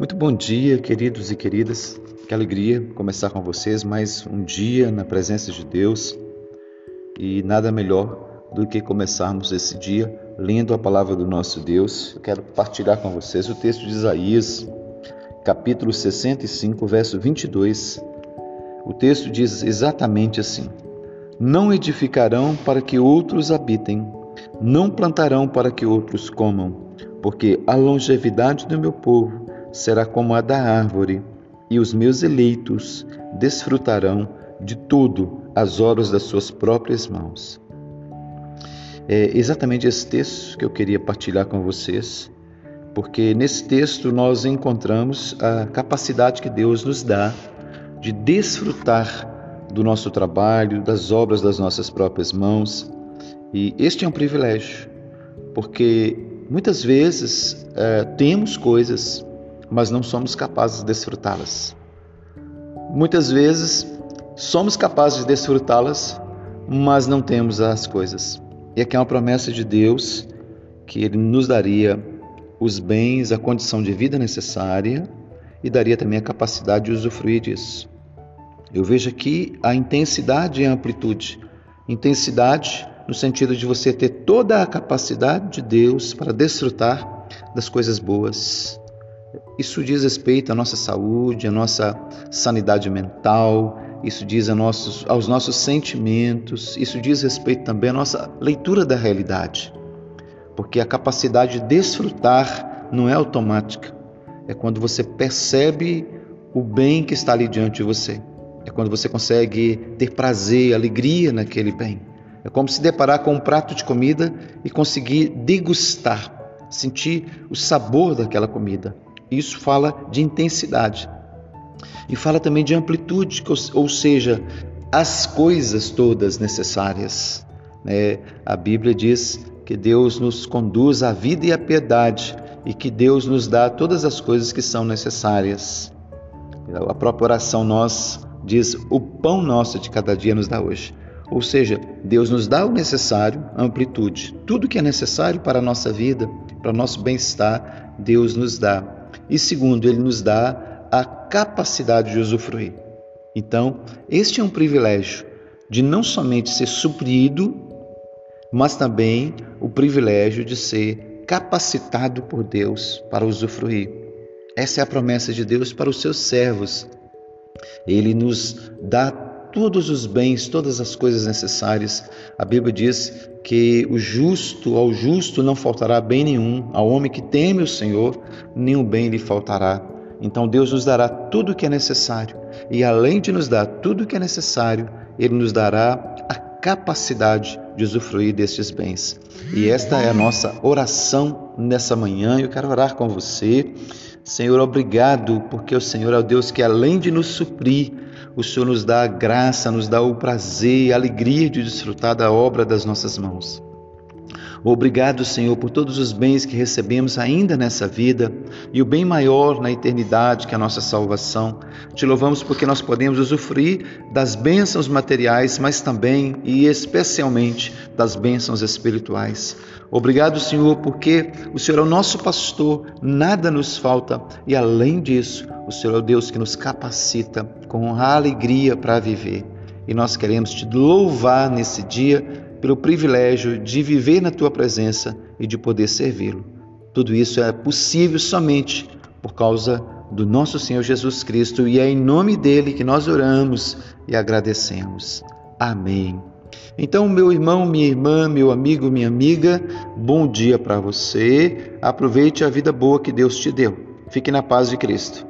Muito bom dia, queridos e queridas. Que alegria começar com vocês mais um dia na presença de Deus. E nada melhor do que começarmos esse dia lendo a palavra do nosso Deus. Eu quero partilhar com vocês o texto de Isaías, capítulo 65, verso 22. O texto diz exatamente assim: Não edificarão para que outros habitem, não plantarão para que outros comam, porque a longevidade do meu povo será como a da árvore, e os meus eleitos desfrutarão de tudo as obras das suas próprias mãos. É exatamente esse texto que eu queria partilhar com vocês, porque nesse texto nós encontramos a capacidade que Deus nos dá de desfrutar do nosso trabalho, das obras das nossas próprias mãos. E este é um privilégio, porque muitas vezes é, temos coisas mas não somos capazes de desfrutá-las. Muitas vezes somos capazes de desfrutá-las, mas não temos as coisas. E aqui é uma promessa de Deus que Ele nos daria os bens, a condição de vida necessária e daria também a capacidade de usufruir disso. Eu vejo aqui a intensidade e a amplitude. Intensidade no sentido de você ter toda a capacidade de Deus para desfrutar das coisas boas. Isso diz respeito à nossa saúde, à nossa sanidade mental, isso diz nossos, aos nossos sentimentos, isso diz respeito também à nossa leitura da realidade. Porque a capacidade de desfrutar não é automática, é quando você percebe o bem que está ali diante de você, é quando você consegue ter prazer, alegria naquele bem. É como se deparar com um prato de comida e conseguir degustar, sentir o sabor daquela comida. Isso fala de intensidade. E fala também de amplitude, ou seja, as coisas todas necessárias. Né? A Bíblia diz que Deus nos conduz à vida e à piedade e que Deus nos dá todas as coisas que são necessárias. A própria oração nós diz: o pão nosso de cada dia nos dá hoje. Ou seja, Deus nos dá o necessário, amplitude. Tudo que é necessário para a nossa vida, para o nosso bem-estar, Deus nos dá. E segundo, ele nos dá a capacidade de usufruir. Então, este é um privilégio de não somente ser suprido, mas também o privilégio de ser capacitado por Deus para usufruir. Essa é a promessa de Deus para os seus servos. Ele nos dá todos os bens, todas as coisas necessárias. A Bíblia diz que o justo, ao justo não faltará bem nenhum, ao homem que teme o Senhor, nenhum bem lhe faltará. Então Deus nos dará tudo o que é necessário, e além de nos dar tudo o que é necessário, Ele nos dará a capacidade de usufruir destes bens. E esta é a nossa oração nessa manhã. Eu quero orar com você. Senhor, obrigado, porque o Senhor é o Deus que, além de nos suprir, o Senhor nos dá a graça, nos dá o prazer a alegria de desfrutar da obra das nossas mãos. Obrigado, Senhor, por todos os bens que recebemos ainda nessa vida e o bem maior na eternidade que é a nossa salvação. Te louvamos porque nós podemos usufruir das bênçãos materiais, mas também e especialmente das bênçãos espirituais. Obrigado, Senhor, porque o Senhor é o nosso pastor, nada nos falta e além disso, o Senhor é o Deus que nos capacita com a alegria para viver. E nós queremos te louvar nesse dia pelo privilégio de viver na tua presença e de poder servi-lo. Tudo isso é possível somente por causa do nosso Senhor Jesus Cristo e é em nome dele que nós oramos e agradecemos. Amém. Então, meu irmão, minha irmã, meu amigo, minha amiga, bom dia para você. Aproveite a vida boa que Deus te deu. Fique na paz de Cristo.